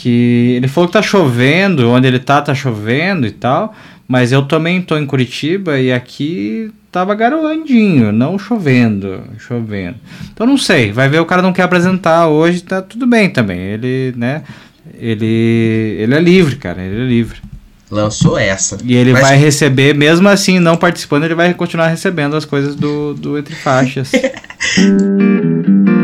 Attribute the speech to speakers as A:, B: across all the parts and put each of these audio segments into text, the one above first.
A: que ele falou que tá chovendo, onde ele tá tá chovendo e tal, mas eu também tô em Curitiba e aqui tava garoandinho, não chovendo, chovendo. Então não sei, vai ver o cara não quer apresentar hoje, tá tudo bem também. Ele, né, ele ele é livre, cara, ele é livre.
B: Lançou essa.
A: E ele Mas... vai receber, mesmo assim, não participando, ele vai continuar recebendo as coisas do, do Entre Faixas.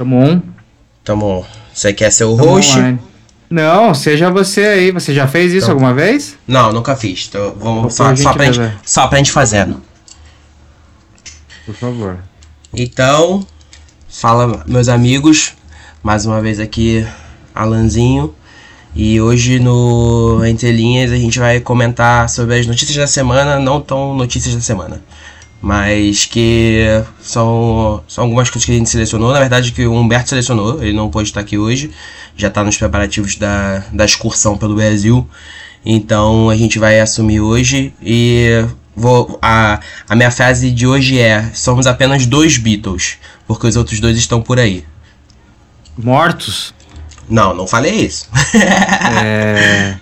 A: Tamo on.
B: Tamo on. Você quer ser o Tamo host? Online.
A: Não, seja você aí. Você já fez isso então, alguma vez?
B: Não, nunca fiz. Então, vamos só, só, pra gente, só pra gente fazendo.
A: Por favor.
B: Então, fala, meus amigos. Mais uma vez aqui, Alanzinho. E hoje no Entre Linhas a gente vai comentar sobre as notícias da semana, não tão notícias da semana mas que são, são algumas coisas que a gente selecionou. Na verdade, que o Humberto selecionou, ele não pôde estar aqui hoje, já está nos preparativos da, da excursão pelo Brasil. Então a gente vai assumir hoje e vou a, a minha frase de hoje é: somos apenas dois Beatles, porque os outros dois estão por aí.
A: Mortos?
B: Não, não falei isso.
A: é.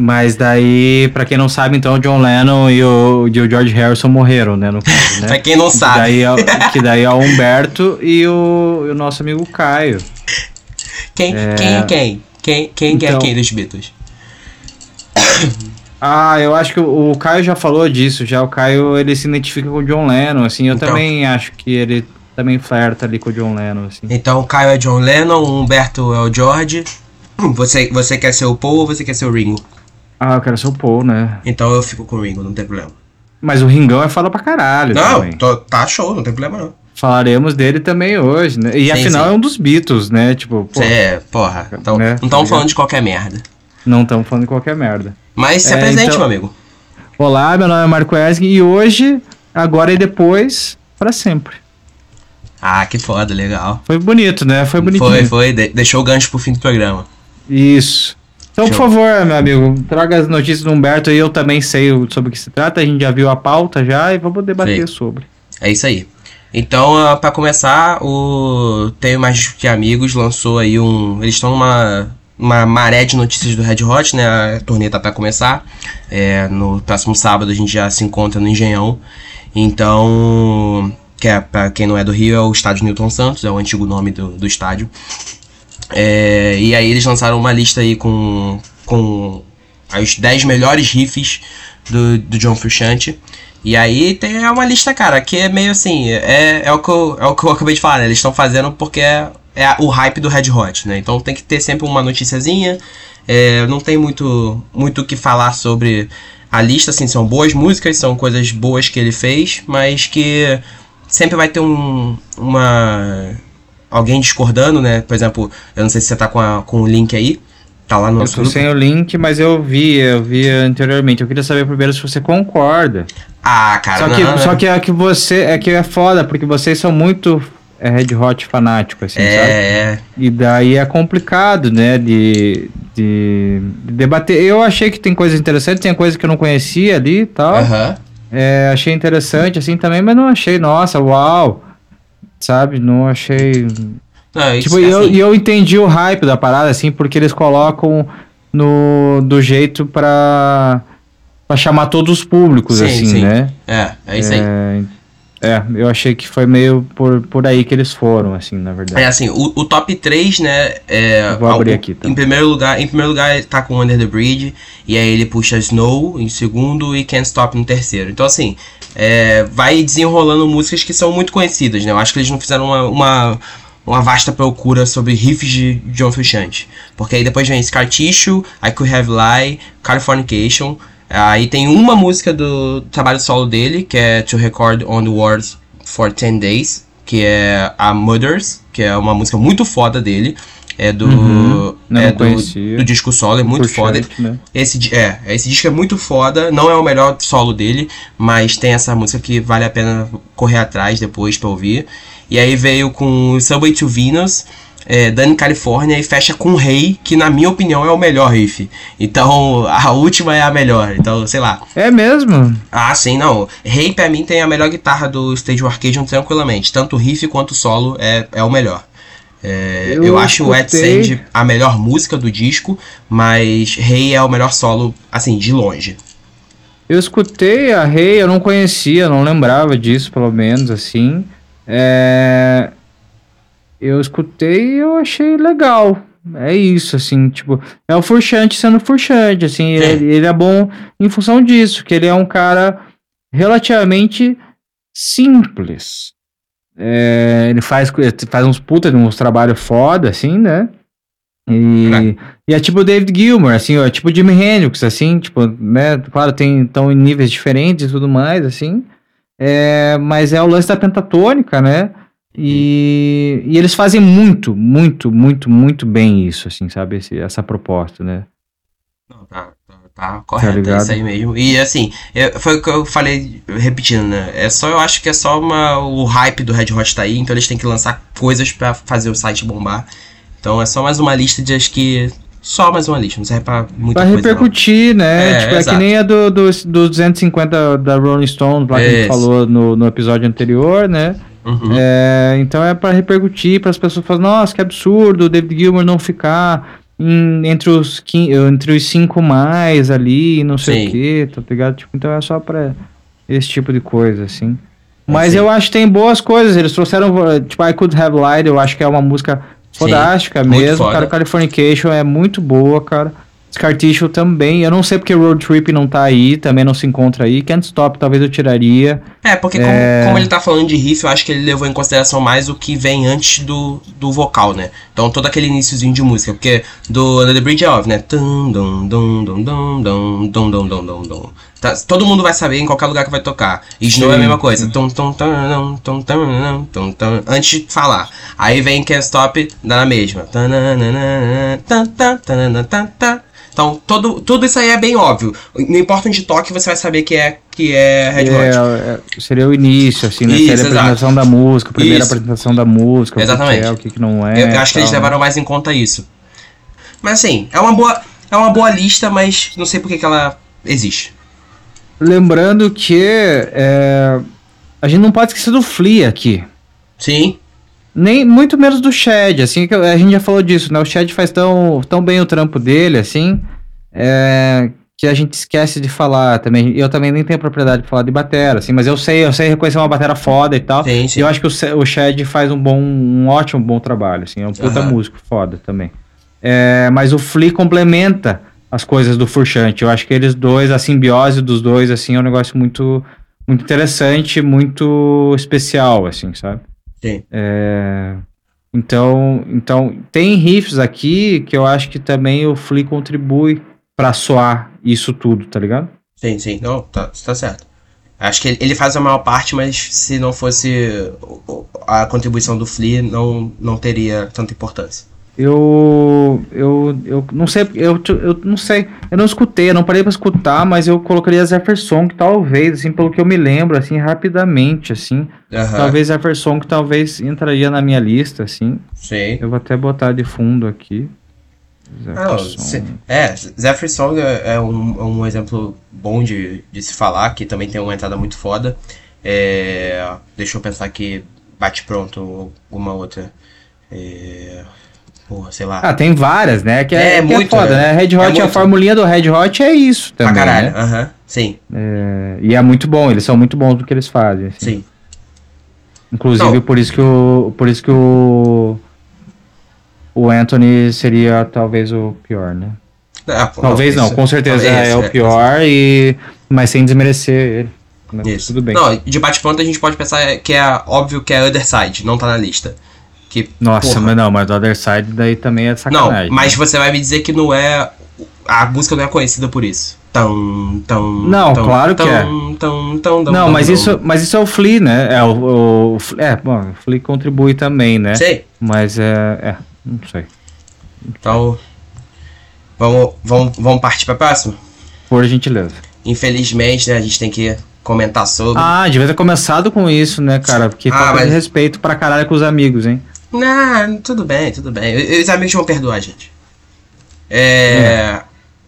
A: Mas daí, pra quem não sabe, então, o John Lennon e o, e o George Harrison morreram, né? No caso, né?
B: pra quem não sabe.
A: Daí, é que daí é o Humberto e o, e o nosso amigo Caio.
B: Quem é, quem, é quem? Quem, quem então, é quem dos Beatles?
A: Ah, eu acho que o, o Caio já falou disso, já. O Caio, ele se identifica com o John Lennon, assim. Eu então, também acho que ele também flerta ali com o John Lennon, assim.
B: Então, o Caio é John Lennon, o Humberto é o George. Você, você quer ser o Paul ou você quer ser o Ringo?
A: Ah, eu quero ser o Paul, né?
B: Então eu fico com o Ringo, não tem problema.
A: Mas o Ringão é foda pra caralho.
B: Não, tô, tá show, não tem problema não.
A: Falaremos dele também hoje, né? E sim, afinal sim. é um dos Beatles, né? Tipo,
B: porra. É, porra. Então, né? Não estamos falando de qualquer merda.
A: Não estamos falando de qualquer merda.
B: Mas se é, apresente, então... meu amigo.
A: Olá, meu nome é Marco Esg e hoje, agora e depois, para sempre.
B: Ah, que foda, legal.
A: Foi bonito, né? Foi bonitinho.
B: Foi, foi. De deixou o gancho pro fim do programa.
A: Isso. Então, Show. por favor, meu amigo, traga as notícias do Humberto e eu também sei sobre o que se trata. A gente já viu a pauta já e vamos debater Sei. sobre.
B: É isso aí. Então, ah, para começar, o Tenho Mais Que Amigos lançou aí um. Eles estão numa uma maré de notícias do Red Hot, né? A turnê tá pra começar. É, no próximo sábado a gente já se encontra no Engenhão. Então, que é, pra quem não é do Rio, é o estádio Newton Santos, é o antigo nome do, do estádio. É, e aí eles lançaram uma lista aí com, com os 10 melhores riffs do, do John Frusciante. E aí tem é uma lista, cara, que é meio assim, é, é, o, que eu, é o que eu acabei de falar, né? Eles estão fazendo porque é, é o hype do Red Hot, né? Então tem que ter sempre uma noticiazinha. É, não tem muito muito o que falar sobre a lista, assim, são boas músicas, são coisas boas que ele fez, mas que sempre vai ter um, uma alguém discordando, né? Por exemplo, eu não sei se você tá com, a, com o link aí. Tá lá no
A: Eu tô sem o link, mas eu vi, eu vi anteriormente. Eu queria saber primeiro se você concorda.
B: Ah, cara,
A: só que, não, só que é que você é que é foda, porque vocês são muito é, Red Hot fanático, assim, é, sabe? É. E daí é complicado, né, de, de, de, debater. Eu achei que tem coisas interessantes, tem coisa que eu não conhecia ali e tal.
B: Uhum.
A: É, achei interessante, assim, também, mas não achei, nossa, uau sabe? Não achei. Não, tipo, é eu, assim. eu entendi o hype da parada, assim, porque eles colocam no, do jeito pra, pra chamar todos os públicos, sim, assim, sim. né?
B: É, é isso é, aí.
A: É, eu achei que foi meio por, por aí que eles foram, assim, na verdade.
B: É assim, o, o top 3, né? É,
A: vou abrir aqui.
B: Tá? Em primeiro lugar, em primeiro lugar, ele tá com Under the Bridge, e aí ele puxa Snow em segundo e Can't Stop no terceiro. Então, assim, é, vai desenrolando músicas que são muito conhecidas, né? Eu acho que eles não fizeram uma, uma, uma vasta procura sobre riffs de John Frusciante. Porque aí depois vem Scar Tissue, I Could Have Lie, Californication. Aí tem uma música do trabalho solo dele, que é To Record on the Words for 10 Days, que é a Mothers, que é uma música muito foda dele. É do. Uhum, é do, do, disco solo, é muito foda. né? esse, é, esse disco é muito foda. Não é o melhor solo dele, mas tem essa música que vale a pena correr atrás depois pra ouvir. E aí veio com Subway to Venus. é, Dani California e fecha com Rei, que na minha opinião é o melhor riff. Então a última é a melhor. Então, sei lá.
A: É mesmo?
B: Ah, sim, não. Rei pra mim tem a melhor guitarra do Stage Arcadium tranquilamente. Tanto o riff quanto o solo é, é o melhor. É, eu, eu acho o Wet Sand a melhor música do disco, mas Rei é o melhor solo, assim, de longe.
A: Eu escutei a Rei, eu não conhecia, não lembrava disso, pelo menos, assim. É... Eu escutei e eu achei legal. É isso, assim, tipo, é o Furchante sendo Furchante, assim, ele, ele, é bom em função disso, que ele é um cara relativamente simples. É, ele faz, faz uns puta, uns trabalhos foda, assim, né? E, e é tipo o David Gilmour, assim, é tipo Jimi Hendrix, assim, tipo, né? Claro, tem estão em níveis diferentes e tudo mais, assim. É, mas é o lance da pentatônica, né? E, e eles fazem muito, muito, muito, muito bem isso, assim, sabe? Esse, essa proposta, né?
B: Não, tá, tá, correto, tá é isso aí mesmo. E assim, eu, foi o que eu falei repetindo, né? É só, eu acho que é só uma, o hype do Red Hot tá aí, então eles têm que lançar coisas para fazer o site bombar. Então é só mais uma lista de acho que. Só mais uma lista, não serve pra muita
A: pra coisa. Pra repercutir, não. né? É, tipo, é que nem a do, do, do 250 da Rolling Stones, lá que a gente falou no, no episódio anterior, né? Uhum. É, então é para repercutir, para as pessoas falarem, nossa, que absurdo o David Gilmour não ficar entre, os, entre os cinco mais ali, não sei Sim. o que, tá ligado? Tipo, então é só para esse tipo de coisa, assim. Mas Sim. eu acho que tem boas coisas. Eles trouxeram, tipo, I Could Have Lied, eu acho que é uma música fodástica Sim, mesmo. Cara, Californication é muito boa, cara. Scar Tissue também. Eu não sei porque Road Trip não tá aí, também não se encontra aí. Can't Stop talvez eu tiraria.
B: É, porque é... Como, como, ele tá falando de riff, eu acho que ele levou em consideração mais o que vem antes do, do vocal, né? Então todo aquele iníciozinho de música. Porque do Under the Bridge of, né? Tá, todo mundo vai saber em qualquer lugar que vai tocar. E Snow é a mesma coisa. Tum, tum, tum, tum, tum, tum, tum, antes de falar. Aí vem Can't Stop, dá na mesma. Então, todo, tudo isso aí é bem óbvio. Não importa onde toque, você vai saber que é, que é Red Hot. É,
A: é, seria o início, assim, né? Isso, seria a apresentação da música, a primeira isso. apresentação da música,
B: Exatamente. o que é,
A: o que, que não é.
B: Eu, eu acho que eles levaram mais em conta isso. Mas assim, é uma boa, é uma boa lista, mas não sei por que, que ela existe.
A: Lembrando que é, a gente não pode esquecer do Flea aqui.
B: Sim.
A: Nem muito menos do Shed, assim, que a gente já falou disso, né? O Shed faz tão, tão bem o trampo dele, assim, é, que a gente esquece de falar também. Eu também nem tenho propriedade de falar de batera, assim, mas eu sei, eu sei reconhecer uma batera foda e tal. Sim, sim. E eu acho que o, o Shed faz um bom, um ótimo, bom trabalho, assim, é um puta uhum. músico foda também. É, mas o Flea complementa as coisas do Furchante. Eu acho que eles dois, a simbiose dos dois, assim, é um negócio muito, muito interessante, muito especial, assim, sabe?
B: Sim.
A: É, então, então, tem riffs aqui que eu acho que também o Flea contribui para soar isso tudo, tá ligado?
B: Sim, sim. Não, tá, tá certo. Acho que ele faz a maior parte, mas se não fosse a contribuição do Flea, não, não teria tanta importância.
A: Eu, eu, eu não sei, eu, eu não sei, eu não escutei, eu não parei para escutar, mas eu colocaria Jefferson, que talvez, assim, pelo que eu me lembro, assim, rapidamente, assim, uhum. talvez Jefferson que talvez entraria na minha lista, assim.
B: Sim.
A: Eu vou até botar de fundo aqui.
B: Jefferson. é, Jefferson é, é um, um exemplo bom de, de se falar, que também tem uma entrada muito foda. É, deixa eu pensar aqui, bate pronto alguma outra. É, porra, sei lá.
A: Ah, tem várias, né? Que é, é, que é muito, é foda, né? Red Hot, é a formulinha do Red Hot é isso também. Pra caralho,
B: né? aham, né? uh -huh, sim.
A: É, e é muito bom, eles são muito bons no que eles fazem. Assim.
B: Sim.
A: Inclusive, Não. por isso que o. Por isso que o. O Anthony seria talvez o pior, né? É, talvez não, com certeza é, o pior, e, mas sem desmerecer ele. Né? Tudo bem.
B: Não, de bate-pronto a gente pode pensar que é óbvio que é Other Side, não tá na lista. Que,
A: Nossa, porra, mas não, mas Other Side daí também é sacanagem.
B: Não, mas né? você vai me dizer que não é. A música não é conhecida por isso. Tão, tão,
A: não,
B: tão,
A: claro que é.
B: Tão, tão,
A: não, tão, mas, Isso, mas isso é o Flea, né? É, o, o, é, bom, o Flea contribui também, né?
B: Sei.
A: Mas é. É, não sei.
B: Então. Vamos, vamos, vamos partir pra próxima?
A: Por gentileza.
B: Infelizmente, né, a gente tem que comentar sobre.
A: Ah, devia ter começado com isso, né, cara? Porque ah, falta mas... de respeito pra caralho com os amigos, hein?
B: Não, tudo bem, tudo bem. Os amigos vão perdoar a gente. É.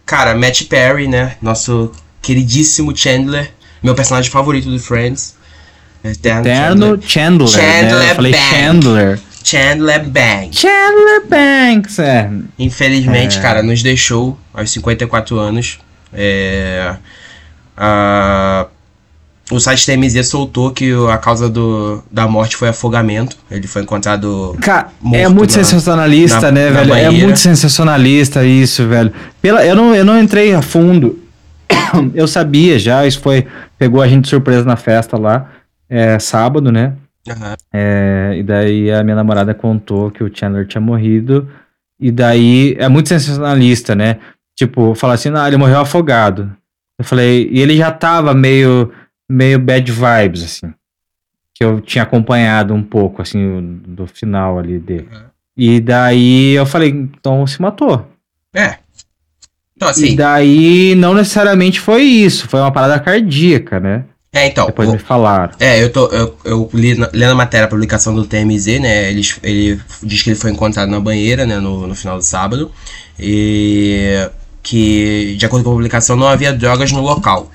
B: Cara, Matt Perry, né? Nosso queridíssimo Chandler. Meu personagem favorito do Friends.
A: Eterno, Eterno Chandler. Chandler, né? Eu falei
B: Bank. Chandler. Chandler Banks.
A: Chandler Banks, é.
B: Infelizmente, é. cara, nos deixou aos 54 anos. É. A o site TMZ soltou que a causa do, da morte foi afogamento. Ele foi encontrado.
A: Cara, é muito na, sensacionalista, na, né, na velho? É banheira. É muito sensacionalista isso, velho. Pela, eu, não, eu não entrei a fundo. eu sabia já, isso foi. Pegou a gente de surpresa na festa lá. É, sábado, né? Uhum. É, e daí a minha namorada contou que o Chandler tinha morrido. E daí é muito sensacionalista, né? Tipo, falar assim, ah, ele morreu afogado. Eu falei, e ele já tava meio meio bad vibes, assim. Que eu tinha acompanhado um pouco, assim, do final ali dele. Uhum. E daí eu falei, então se matou.
B: É.
A: Então, assim. E daí não necessariamente foi isso, foi uma parada cardíaca, né?
B: É, então.
A: Depois o, me falaram.
B: É, eu, tô, eu, eu li, na, lendo a matéria, a publicação do TMZ, né? Ele, ele diz que ele foi encontrado na banheira, né? No, no final do sábado. E que, de acordo com a publicação, não havia drogas no local.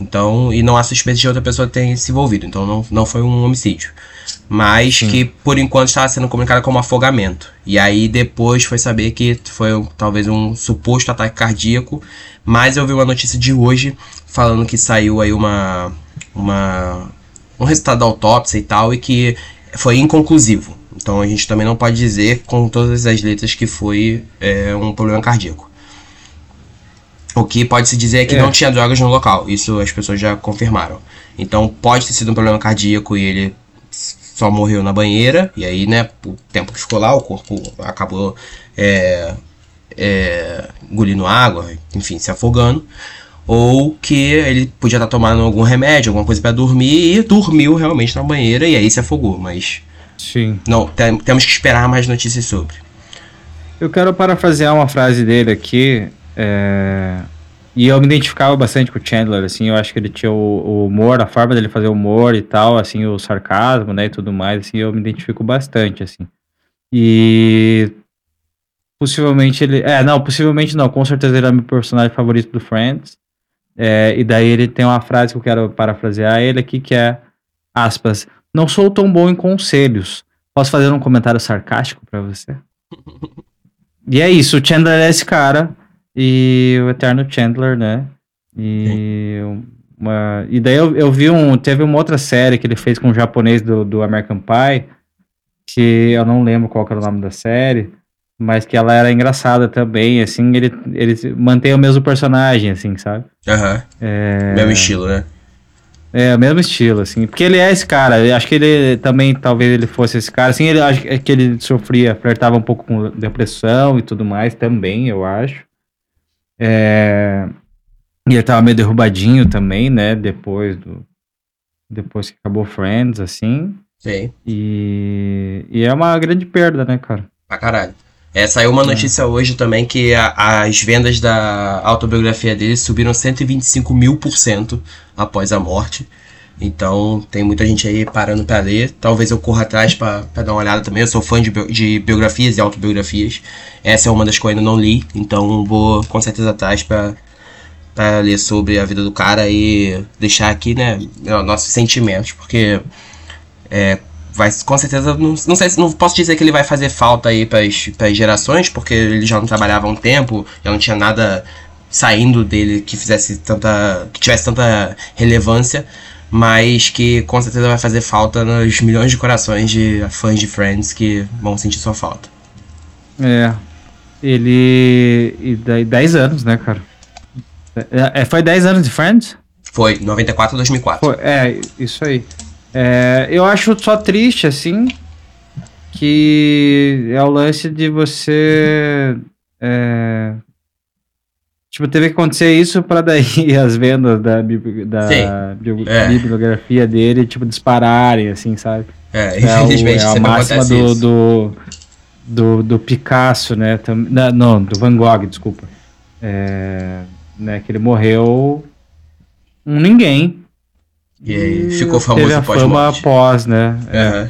B: Então, e não há suspeita de outra pessoa ter se envolvido. Então não, não foi um homicídio. Mas Sim. que por enquanto estava sendo comunicado como afogamento. E aí depois foi saber que foi talvez um suposto ataque cardíaco. Mas eu vi uma notícia de hoje falando que saiu aí uma. uma um resultado da autópsia e tal, e que foi inconclusivo. Então a gente também não pode dizer com todas as letras que foi é, um problema cardíaco. O que pode-se dizer é que é. não tinha drogas no local. Isso as pessoas já confirmaram. Então pode ter sido um problema cardíaco e ele só morreu na banheira. E aí, né, o tempo que ficou lá, o corpo acabou é, é, engolindo água, enfim, se afogando. Ou que ele podia estar tomando algum remédio, alguma coisa para dormir e dormiu realmente na banheira e aí se afogou. Mas.
A: Sim.
B: Não, tem, temos que esperar mais notícias sobre.
A: Eu quero parafrasear uma frase dele aqui. É... E eu me identificava bastante com o Chandler, assim, eu acho que ele tinha o, o, humor, a forma dele fazer humor e tal, assim, o sarcasmo, né, e tudo mais, assim, eu me identifico bastante, assim. E possivelmente ele, é, não, possivelmente não, com certeza ele é meu personagem favorito do Friends. É, e daí ele tem uma frase que eu quero parafrasear ele aqui, que é, aspas, não sou tão bom em conselhos. Posso fazer um comentário sarcástico para você? e é isso, o Chandler é esse cara e o Eterno Chandler, né? E, uma, e daí eu, eu vi um. Teve uma outra série que ele fez com o japonês do, do American Pie, que eu não lembro qual era o nome da série, mas que ela era engraçada também, assim, ele, ele mantém o mesmo personagem, assim, sabe?
B: Aham. Uhum. É... Mesmo estilo, né?
A: É, o mesmo estilo, assim. Porque ele é esse cara. Eu acho que ele também, talvez ele fosse esse cara. Assim, ele acho que ele sofria, flertava um pouco com depressão e tudo mais também, eu acho. É... E ele tava meio derrubadinho também, né? Depois do. Depois que acabou Friends, assim.
B: Sim.
A: E, e é uma grande perda, né, cara?
B: Pra caralho. É, saiu uma é. notícia é. hoje também que a, as vendas da autobiografia dele subiram 125 mil por cento após a morte. Então tem muita gente aí parando para ler. Talvez eu corra atrás para dar uma olhada também. Eu sou fã de, de, biografias e autobiografias. Essa é uma das que eu ainda não li, então vou com certeza atrás para para ler sobre a vida do cara e deixar aqui, né, nossos sentimentos, porque é, vai com certeza não, não sei não posso dizer que ele vai fazer falta aí para as gerações, porque ele já não trabalhava há um tempo, já não tinha nada saindo dele que fizesse tanta que tivesse tanta relevância mas que com certeza vai fazer falta nos milhões de corações de fãs de Friends que vão sentir sua falta.
A: É. Ele. E daí 10 anos, né, cara? É, é foi 10 anos de Friends?
B: Foi, 94 a 2004. Foi,
A: é, isso aí. É, eu acho só triste, assim, que é o lance de você. É, Tipo, teve que acontecer isso para daí as vendas da, da é. bibliografia dele, tipo, dispararem, assim, sabe?
B: É, infelizmente,
A: é, o, é a máxima do, do, do, do, Picasso, né? Tam, não, do Van Gogh, desculpa. É, né, que ele morreu um ninguém.
B: E aí ficou famoso
A: teve a fama após, né?
B: Uhum.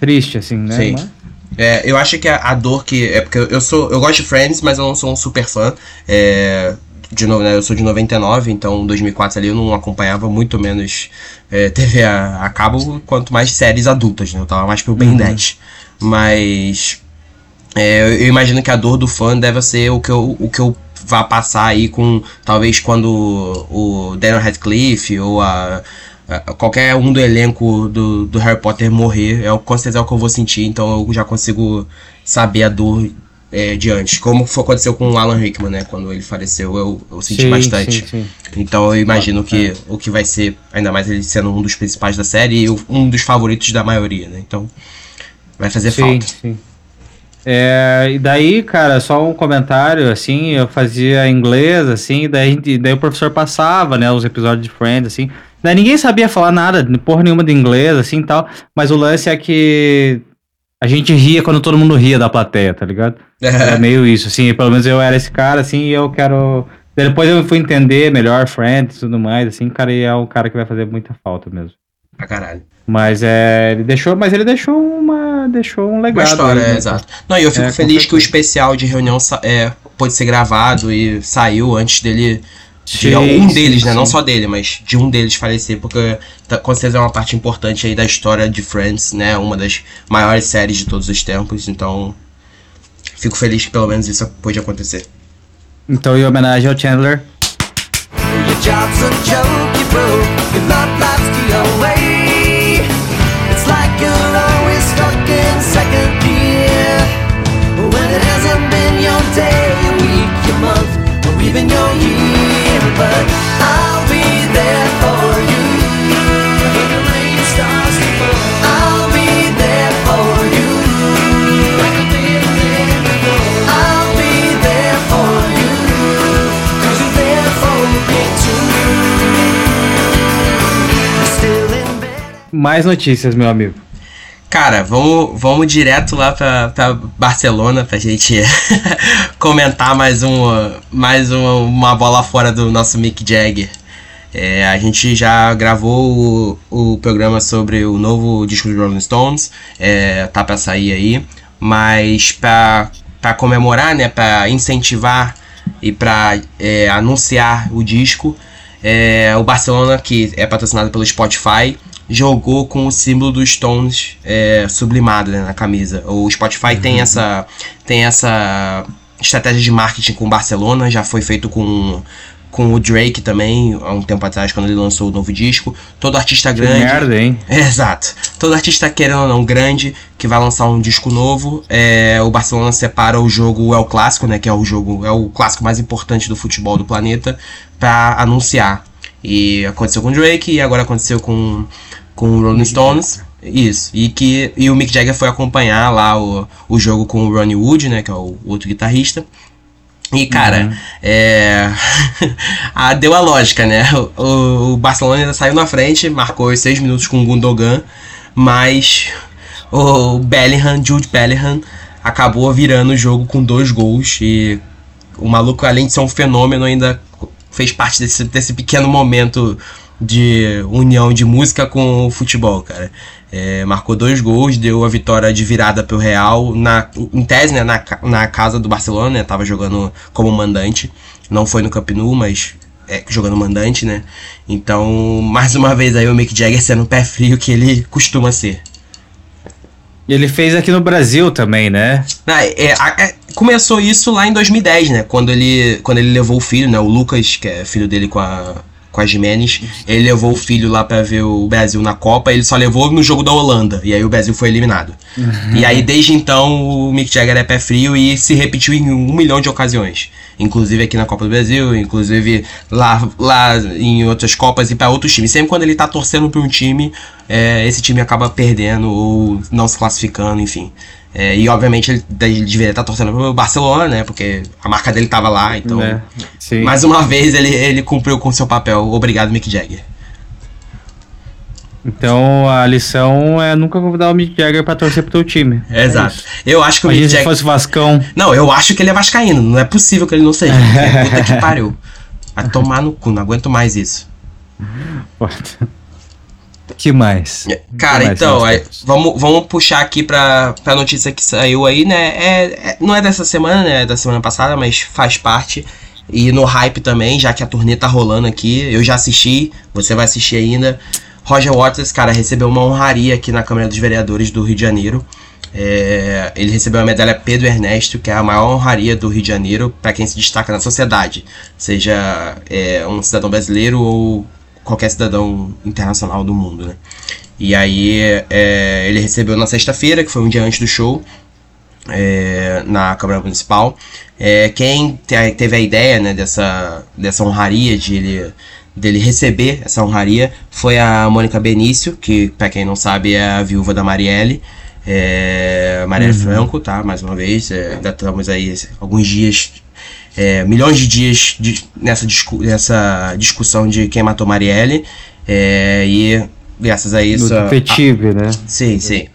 A: Triste, assim, né?
B: Sim. Mas... É, eu acho que a, a, dor que. É porque eu sou. Eu gosto de Friends, mas eu não sou um super fã. É, de novo, né, eu sou de 99, então 2004 ali eu não acompanhava muito menos é, TV a, a, cabo, quanto mais séries adultas, né? Eu tava mais pelo Ben uhum. 10. Mas. É, eu imagino que a dor do fã deve ser o que eu, o que eu vá passar aí com. Talvez quando o Daniel Radcliffe ou a qualquer um do elenco do, do Harry Potter morrer, é com certeza é o que eu vou sentir, então eu já consigo saber a dor é, de antes. Como foi, aconteceu com o Alan Rickman, né? Quando ele faleceu, eu, eu senti sim, bastante. Sim, sim. Então eu imagino que é. o que vai ser, ainda mais ele sendo um dos principais da série e um dos favoritos da maioria, né? Então vai fazer falta. Sim.
A: É, e daí, cara, só um comentário, assim, eu fazia inglês, assim, daí, daí o professor passava, né, os episódios de Friends, assim, daí ninguém sabia falar nada, porra nenhuma de inglês, assim, tal, mas o lance é que a gente ria quando todo mundo ria da plateia, tá ligado? É meio isso, assim, pelo menos eu era esse cara, assim, e eu quero... Depois eu fui entender melhor Friends e tudo mais, assim, cara, e é o cara que vai fazer muita falta mesmo.
B: Pra caralho.
A: Mas é, ele deixou, mas ele deixou uma, deixou um legado.
B: Uma história, aí, né? é, exato. Não, e eu fico é, feliz que o especial de reunião é, pôde ser gravado e saiu antes dele de sim, um deles, sim, né? Sim. Não só dele, mas de um deles falecer, porque tá, com certeza é uma parte importante aí da história de Friends, né? Uma das maiores séries de todos os tempos, então fico feliz que pelo menos isso pôde acontecer.
A: Então, em homenagem ao Chandler. Your job's a joke, you broke, Mais notícias, meu amigo.
B: Cara, vamos, vamos direto lá pra Barcelona pra gente comentar mais, um, mais uma, uma bola fora do nosso Mick Jagger. É, a gente já gravou o, o, programa sobre o novo disco dos Rolling Stones, é, tá pra sair aí, mas pra comemorar, né, pra incentivar e pra é, anunciar o disco, é, o Barcelona, que é patrocinado pelo Spotify, jogou com o símbolo dos Stones é, sublimado né, na camisa. O Spotify uhum. tem essa tem essa estratégia de marketing com o Barcelona, já foi feito com com o Drake também, há um tempo atrás, quando ele lançou o novo disco. Todo artista que grande.
A: Merda, hein?
B: É, exato. Todo artista querendo ou não grande, que vai lançar um disco novo. É, o Barcelona separa o jogo É o Clássico, né? Que é o jogo, é o clássico mais importante do futebol do planeta, para anunciar. E aconteceu com o Drake e agora aconteceu com com o Rolling Stones. Isso. E que e o Mick Jagger foi acompanhar lá o, o jogo com o Ronnie Wood, né, que é o outro guitarrista. E, cara, uhum. é... ah, deu a lógica, né? O, o, Barcelona ainda saiu na frente, marcou os seis minutos com o Gundogan, mas o Bellingham, Jude Bellingham, acabou virando o jogo com dois gols. E o maluco, além de ser um fenômeno, ainda fez parte desse, desse pequeno momento de união de música com o futebol, cara. É, marcou dois gols, deu a vitória de virada pro Real, na, em tese, né, na, na casa do Barcelona, né, tava jogando como mandante, não foi no Camp Nou, mas é, jogando mandante, né, então, mais uma vez aí o Mick Jagger sendo pé frio que ele costuma ser.
A: Ele fez aqui no Brasil também, né?
B: Ah, é, é, começou isso lá em 2010, né, quando ele, quando ele levou o filho, né, o Lucas, que é filho dele com a com a Jimenez. Ele levou o filho lá para ver o Brasil na Copa, ele só levou no jogo da Holanda, e aí o Brasil foi eliminado. Uhum. E aí desde então o Mick Jagger é pé frio e se repetiu em um milhão de ocasiões. Inclusive aqui na Copa do Brasil, inclusive lá, lá em outras Copas e para outros times. Sempre quando ele tá torcendo para um time, é, esse time acaba perdendo ou não se classificando, enfim. É, e obviamente ele, ele deveria estar torcendo pro Barcelona, né? Porque a marca dele estava lá, então. É, mais uma vez ele, ele cumpriu com seu papel. Obrigado, Mick Jagger.
A: Então a lição é nunca convidar o Mick Jagger pra torcer pro teu time.
B: É exato. eu acho que
A: o Mick Jagger. se fosse Vascão.
B: Não, eu acho que ele é Vascaíno. Não é possível que ele não seja. Puta que pariu. Vai tomar no cu, não aguento mais isso.
A: Que mais?
B: Cara,
A: que mais
B: então, aí, vamos, vamos puxar aqui pra, pra notícia que saiu aí, né? É, é, não é dessa semana, né? É da semana passada, mas faz parte. E no hype também, já que a turnê tá rolando aqui. Eu já assisti, você vai assistir ainda. Roger Waters, cara, recebeu uma honraria aqui na Câmara dos Vereadores do Rio de Janeiro. É, ele recebeu a medalha Pedro Ernesto, que é a maior honraria do Rio de Janeiro para quem se destaca na sociedade, seja é, um cidadão brasileiro ou qualquer cidadão internacional do mundo, né? E aí é, ele recebeu na sexta-feira, que foi um dia antes do show, é, na Câmara Municipal. É, quem teve a ideia né, dessa, dessa honraria de ele, dele receber essa honraria foi a Mônica Benício, que para quem não sabe é a viúva da Marielle. É, Marielle uhum. Franco, tá? Mais uma vez, é, ainda estamos aí alguns dias, é, milhões de dias de, nessa, discu nessa discussão de quem matou Marielle. É, e graças a isso.
A: No detetive, a, né?
B: Sim, sim.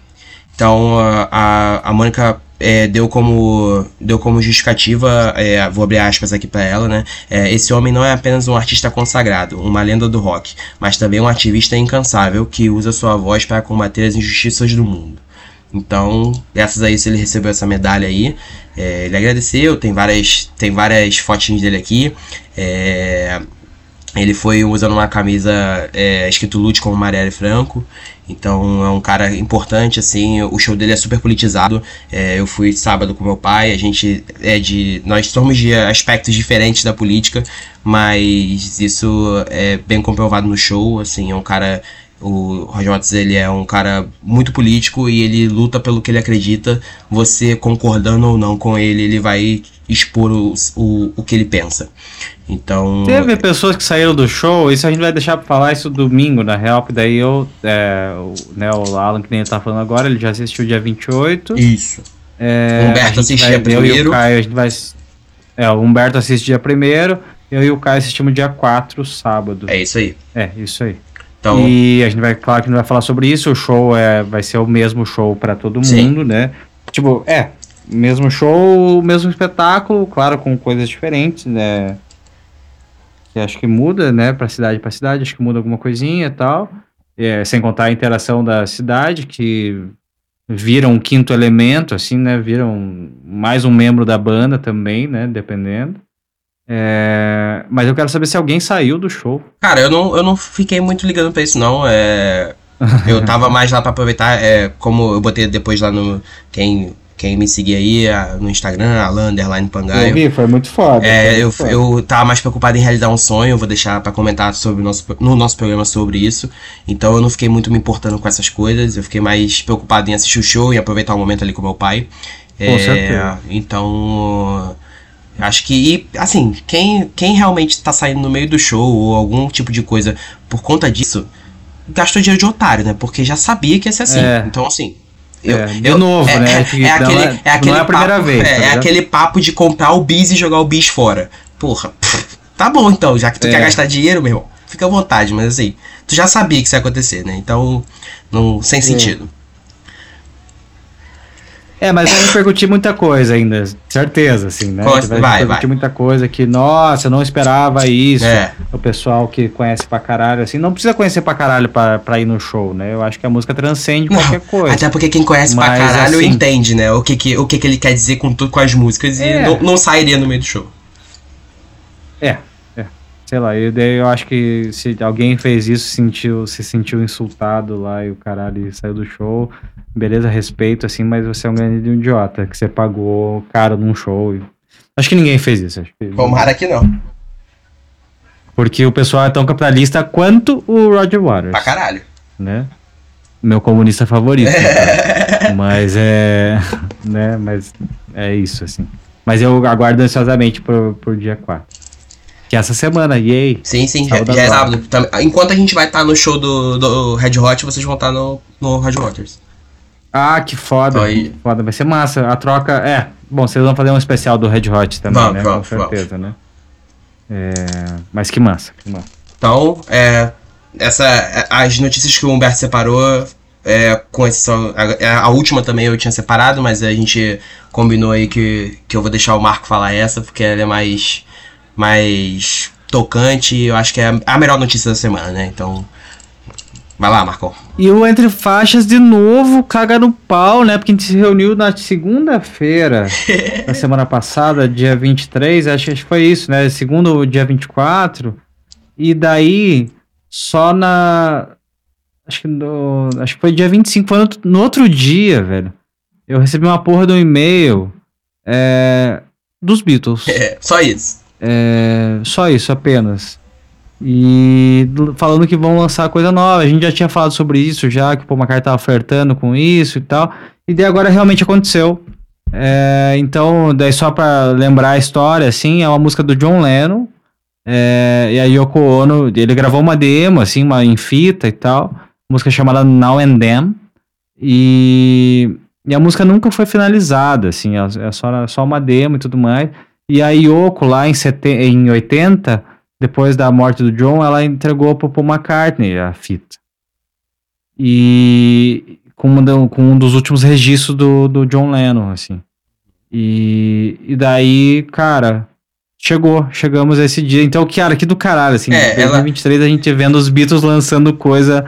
B: Então a, a Mônica é, deu como deu como justificativa, é, vou abrir aspas aqui para ela, né? É, esse homem não é apenas um artista consagrado, uma lenda do rock, mas também um ativista incansável que usa sua voz para combater as injustiças do mundo. Então, graças a isso ele recebeu essa medalha aí. É, ele agradeceu, tem várias, tem várias fotinhas dele aqui. É, ele foi usando uma camisa é, escrito Lute como Marielle Franco. Então é um cara importante, assim. O show dele é super politizado. É, eu fui sábado com meu pai. A gente é de. Nós somos de aspectos diferentes da política, mas isso é bem comprovado no show. Assim, é um cara o Roger Waters ele é um cara muito político e ele luta pelo que ele acredita. Você concordando ou não com ele, ele vai expor o, o, o que ele pensa. Então.
A: Teve pessoas que saíram do show, isso a gente vai deixar pra falar isso domingo, na real, que daí eu. É, o, né, o Alan, que nem ele tá falando agora, ele já assistiu dia 28.
B: Isso.
A: É,
B: Humberto assistiu dia primeiro.
A: Eu e o Caio, a gente vai. É, o Humberto assiste dia primeiro, eu e o Caio assistimos dia 4, sábado.
B: É isso aí.
A: É, isso aí. Então... E a gente vai, claro que não vai falar sobre isso, o show é, vai ser o mesmo show para todo Sim. mundo, né? Tipo, é, mesmo show, mesmo espetáculo, claro, com coisas diferentes, né? Que acho que muda, né, pra cidade para cidade, acho que muda alguma coisinha e tal. É, sem contar a interação da cidade, que vira um quinto elemento, assim, né? Viram mais um membro da banda também, né? Dependendo. É, mas eu quero saber se alguém saiu do show.
B: Cara, eu não, eu não fiquei muito ligando pra isso, não. É, eu tava mais lá pra aproveitar, é, como eu botei depois lá no. Quem, quem me seguir aí no Instagram, Alan Underline Pangaio.
A: Eu vi, foi muito foda.
B: É, eu, foda. eu tava mais preocupado em realizar um sonho, eu vou deixar para comentar sobre nosso, no nosso programa sobre isso. Então eu não fiquei muito me importando com essas coisas, eu fiquei mais preocupado em assistir o show e aproveitar o momento ali com meu pai.
A: Com é, certeza.
B: Então Acho que, assim, quem, quem realmente tá saindo no meio do show ou algum tipo de coisa por conta disso, gastou dinheiro de otário, né? Porque já sabia que ia ser assim. É. Então, assim.
A: Eu, é, de eu, novo,
B: é,
A: né?
B: É, é, é aquele, é, é aquele
A: é a primeira
B: papo,
A: vez.
B: É,
A: tá
B: é aquele papo de comprar o bis e jogar o bis fora. Porra, tá bom então, já que tu quer é. gastar dinheiro, meu irmão, fica à vontade, mas assim, tu já sabia que isso ia acontecer, né? Então, não, sem sentido.
A: É, mas vai repercutir muita coisa ainda, certeza, assim, né?
B: Vai, vai repercutir vai.
A: muita coisa que, nossa, eu não esperava isso. É. O pessoal que conhece pra caralho, assim, não precisa conhecer pra caralho pra, pra ir no show, né? Eu acho que a música transcende não, qualquer coisa.
B: Até porque quem conhece mas, pra caralho assim, entende, né? O que, que, o que, que ele quer dizer com, com as músicas é. e não, não sairia no meio do show.
A: É, é. Sei lá, eu, eu acho que se alguém fez isso, sentiu, se sentiu insultado lá e o caralho saiu do show beleza, respeito, assim, mas você é um grande idiota, que você pagou caro num show. Acho que ninguém fez isso. Acho que...
B: Tomara que não.
A: Porque o pessoal é tão capitalista quanto o Roger Waters.
B: Pra caralho.
A: Né? Meu comunista favorito. mas é. Né? Mas é isso, assim. Mas eu aguardo ansiosamente por, por dia 4. Que é essa semana, yay.
B: Sim, sim, já, já é sábado. Enquanto a gente vai estar tá no show do, do Red Hot, vocês vão estar tá no, no Red Waters.
A: Ah, que foda. Aí. Foda, vai ser massa. A troca. É. Bom, vocês vão fazer um especial do Red Hot também, vamos, né? Vamos, Com certeza, vamos. né? É... Mas que massa, que massa.
B: Então, é, essa, as notícias que o Humberto separou, é, com exceção. A, a, última também eu tinha separado, mas a gente combinou aí que, que eu vou deixar o Marco falar essa, porque ela é mais, mais tocante. Eu acho que é a melhor notícia da semana, né? Então, Vai lá, Marcão.
A: E o Entre Faixas, de novo, caga no pau, né? Porque a gente se reuniu na segunda-feira, na semana passada, dia 23, acho, acho que foi isso, né? Segundo, dia 24. E daí, só na. Acho que, no, acho que foi dia 25, foi no, no outro dia, velho. Eu recebi uma porra de um e-mail é, dos Beatles.
B: É, só isso.
A: É, só isso, apenas. E falando que vão lançar coisa nova. A gente já tinha falado sobre isso já, que o Paul McCartney tava flertando com isso e tal. E daí agora realmente aconteceu. É, então, daí só pra lembrar a história, assim, é uma música do John Lennon. É, e a Yoko Ono, ele gravou uma demo, assim, uma em fita e tal. Música chamada Now and Then. E, e a música nunca foi finalizada, assim, é, é só, só uma demo e tudo mais. E a Yoko, lá em, sete, em 80, depois da morte do John, ela entregou pro Paul McCartney a fita. E com um, com um dos últimos registros do, do John Lennon, assim. E, e daí, cara, chegou, chegamos a esse dia. Então, cara, que do caralho, assim,
B: É,
A: em 2023 a gente vendo os Beatles lançando coisa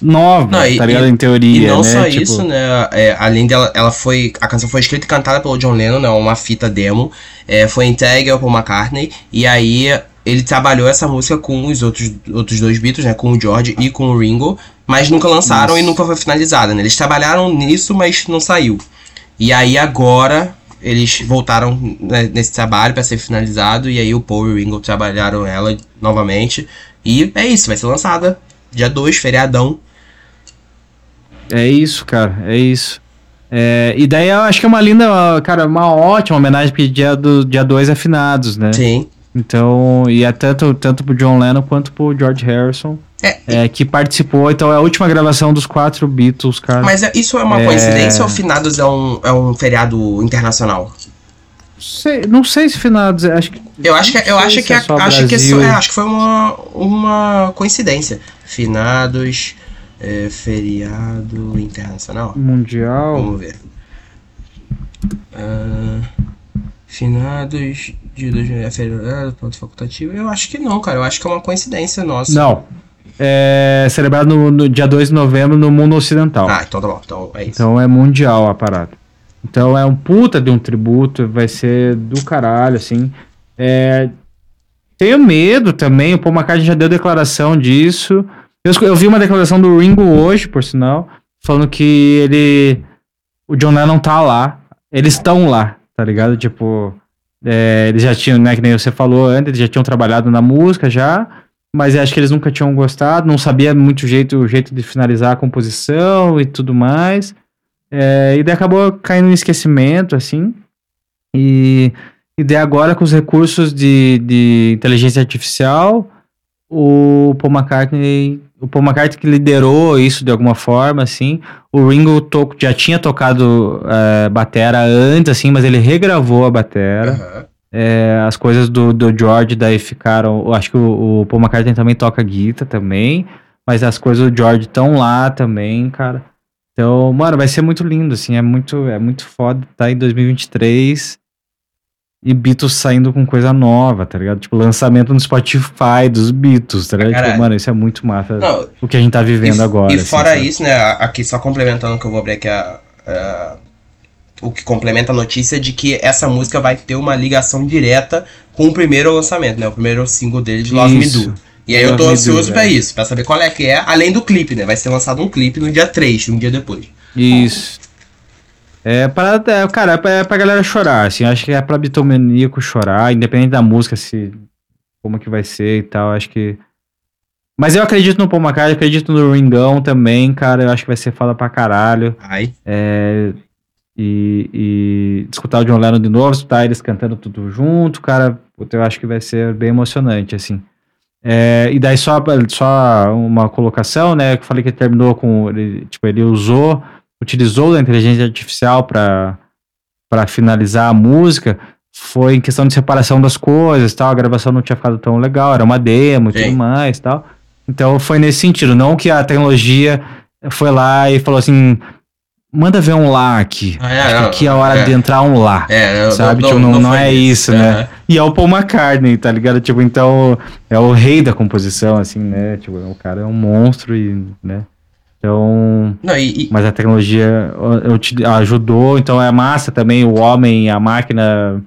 A: nova,
B: Não, e-
A: tá ligado?
B: e-
A: em teoria,
B: E não
A: né?
B: só
A: Tipo,
B: isso, né? é, além dela, ela foi. A canção foi escrita e cantada pelo John Lennon, né? Uma fita demo. é, foi entregue ao Paul McCartney. E aí ele trabalhou essa música com os outros, outros dois Beatles, né? Com o George e com o Ringo. Mas nunca lançaram
A: Isso.
B: e nunca foi finalizada, né? Eles trabalharam nisso, mas não saiu. E aí agora eles voltaram né, nesse trabalho para ser finalizado. E aí o Paul e o Ringo trabalharam ela novamente. E é isso, vai ser lançada dia 2, feriadão.
A: É isso, cara, é isso. É, e daí eu acho que é uma linda, cara, uma ótima homenagem, porque dia 2 dia dois é finados, né?
B: Sim.
A: Então, e é tanto, tanto pro John Lennon quanto pro George Harrison,
B: É,
A: é, que participou. Então é a última gravação dos quatro Beatles, cara.
B: Mas é- isso é uma
A: É.
B: coincidência ou finados é um, é um feriado internacional?
A: Sei- não sei se finados, é, acho que.
B: Eu acho que
A: não
B: eu
A: sei
B: acho que
A: é
B: é- acho que é, acho que foi uma, uma coincidência. Finados é, feriado internacional.
A: Mundial.
B: Vamos ver. Ah, finados de 2000 é feriado ponto facultativo. Eu acho que não, cara. Eu acho que é uma coincidência nossa.
A: Não. É celebrado no, no dia 2 de novembro no mundo ocidental.
B: Ah, então tá bom. Então é isso.
A: Então é mundial a parada. Então é um puta de um tributo, vai ser do caralho, assim. É, tenho medo também, o Paul McCartney já deu declaração disso. Eu, eu vi uma declaração do Ringo hoje, por sinal, falando que ele. O John Lennon tá lá. Eles estão lá, tá ligado? Tipo. é, eles já tinham, né, que nem você falou antes, eles já tinham trabalhado na música já. Mas acho que eles nunca tinham gostado, não sabia muito o jeito, o jeito de finalizar a composição e tudo mais. É, e daí acabou caindo em esquecimento, assim. E, e daí agora com os recursos de, de inteligência artificial, o Paul McCartney, o Paul McCartney que liderou isso de alguma forma, assim. O Ringo to, já tinha tocado é, batera antes, assim, mas ele regravou a batera.
B: Aham.
A: É, as coisas do, do George daí ficaram. Acho que o, o Paul McCartney também toca guitarra também. Mas as coisas do George estão lá também, cara. Então, mano, vai ser muito lindo, assim. É muito, é muito foda tá em 2023 e Beatles saindo com coisa nova, tá ligado? Tipo, lançamento no Spotify dos Beatles, tá ligado? Tipo, mano, isso é muito massa.
B: Não,
A: O que a gente tá vivendo
B: e,
A: agora.
B: E
A: assim,
B: fora
A: sabe?
B: isso, né, aqui só complementando que eu vou abrir aqui a, a- o que complementa a notícia de que essa música vai ter uma ligação direta com o primeiro lançamento, né? O primeiro single dele de Love
A: Isso.
B: Me Do. E aí eu tô
A: Do,
B: ansioso pra
A: é.
B: isso, pra saber qual é que é, além do clipe, né? Vai ser lançado um clipe no dia 3, um dia depois.
A: Isso. É pra, é, cara, é pra, é pra galera chorar, assim, acho que é pra bitomaníaco chorar, independente da música, se como que vai ser e tal, acho que... Mas eu acredito no Paul McCartney, acredito no Ringão também, cara, eu acho que vai ser foda pra caralho,
B: Ai.
A: é, e, e escutar o John Lennon de novo, escutar eles cantando tudo junto, cara, eu acho que vai ser bem emocionante, assim. É, e daí só, só uma colocação, né, que eu falei que ele terminou com, ele, tipo, ele usou utilizou da inteligência artificial para finalizar a música foi em questão de separação das coisas, tal, a gravação não tinha ficado tão legal, era uma demo e tudo mais, tal. Então foi nesse sentido, não que a tecnologia foi lá e falou assim, manda ver um lá aqui.
B: Ah, é,
A: Acho que
B: não,
A: aqui é a hora
B: é.
A: de entrar um lá.
B: É,
A: sabe?
B: não-
A: tipo, não,
B: não
A: não é
B: isso.
A: isso, né? E é o Paul McCartney, tá ligado? Tipo, então é o rei da composição, assim, né? Tipo, o cara é um monstro e, né? Então,
B: Não, e, e-
A: mas a tecnologia ajudou, então é massa também o homem e a máquina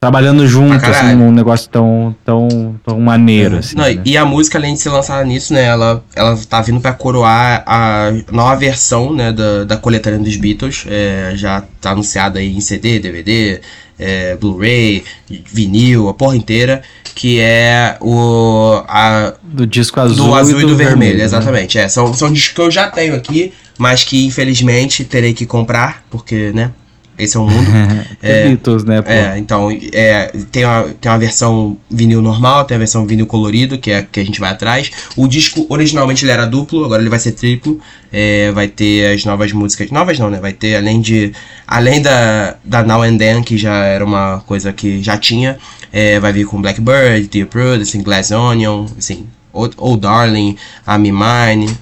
A: trabalhando junto,
B: Pra
A: assim, num negócio tão, tão, tão maneiro, assim.
B: Não,
A: né?
B: e a música, além de ser lançada nisso, né, ela, ela tá vindo pra coroar a nova versão, né, da, da coletânea dos Beatles, é, já tá anunciada aí em CD, DVD, é, Blu-ray, vinil, a porra inteira, que é o, a,
A: Do disco azul,
B: do azul e do, vermelho,
A: né?
B: exatamente. É, são, são discos que eu já tenho aqui, mas que infelizmente terei que comprar, porque, né, esse é o mundo.
A: É, Beatles, né? Pô.
B: É, então, é, tem, uma, tem uma versão vinil normal, tem a versão vinil colorido, que é a que a gente vai atrás. O disco, originalmente, ele era duplo, agora ele vai ser triplo. É, vai ter as novas músicas. Novas não, né? Vai ter, além de. Além da, da Now and Then, que já era uma coisa que já tinha, é, vai vir com Blackbird, Dear Prudence, Glass Onion, assim. Oh, oh Darling, I'm Mine,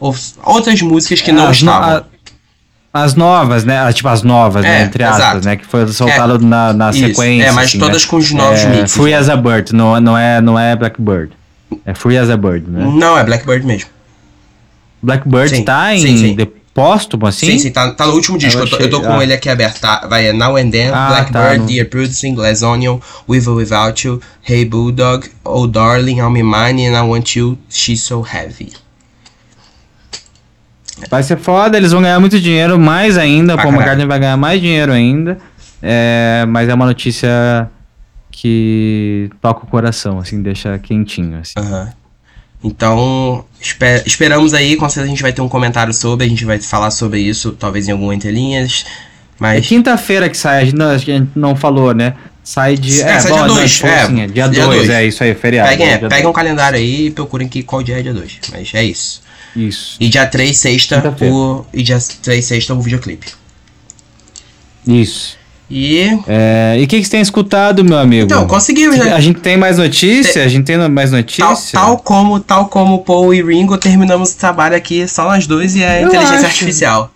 B: ou- outras músicas que não
A: As no-
B: estavam.
A: a- As novas, né? Tipo, as novas,
B: É,
A: né? Entre aspas,
B: exato.
A: né? Que foi soltado na, na
B: Isso,
A: sequência.
B: é, mas
A: assim,
B: todas
A: né?
B: com os novos
A: é,
B: mixes.
A: Free as a Bird, não, não, é, não é Blackbird. É Free as a Bird, né?
B: Não, é Blackbird mesmo.
A: Blackbird
B: Sim,
A: tá em
B: sim, sim.
A: de póstumo, assim?
B: Sim, sim, tá, tá no último disco. Eu, tô, eu tô
A: achei-
B: com
A: ah.
B: ele aqui aberto. Tá? Vai é Now and Then,
A: Ah,
B: Blackbird,
A: tá, no-
B: Dear Prudence, Glass Onion, With or Without You, Hey Bulldog, Oh Darling, I'm Mine and I Want You, She's So Heavy.
A: Vai ser foda, eles vão ganhar muito dinheiro, mais ainda. O
B: Pra
A: Paul. McCartney vai ganhar mais dinheiro ainda. É, mas é uma notícia que toca o coração, assim, deixa quentinho, assim.
B: Aham. Então, espe- esperamos aí, com certeza a gente vai ter um comentário sobre, a gente vai falar sobre isso, talvez em alguma entrelinhas.
A: É
B: Mas.
A: quinta-feira que sai, a gente, não, a gente não falou, né? Sai de.
B: É, sai dia
A: não,
B: dois,
A: falou
B: é,
A: assim, é dia
B: dia
A: 2,
B: dois.
A: é isso aí, feriado.
B: Peguem,
A: é,
B: é,
A: dia
B: peguem um calendário aí e procurem que qual dia é dia 2. Mas é isso.
A: Isso,
B: E dia 3, sexta, o. E dia 3, sexta, o videoclipe.
A: isso.
B: E.
A: É, e o que, que você tem escutado, meu amigo?
B: Então, conseguimos, né?
A: A gente tem mais notícia? A gente tem mais
B: Tal,
A: notícia?
B: tal como tal como Paul e Ringo terminamos o trabalho aqui só nós dois e a
A: Eu
B: inteligência
A: acho.
B: artificial.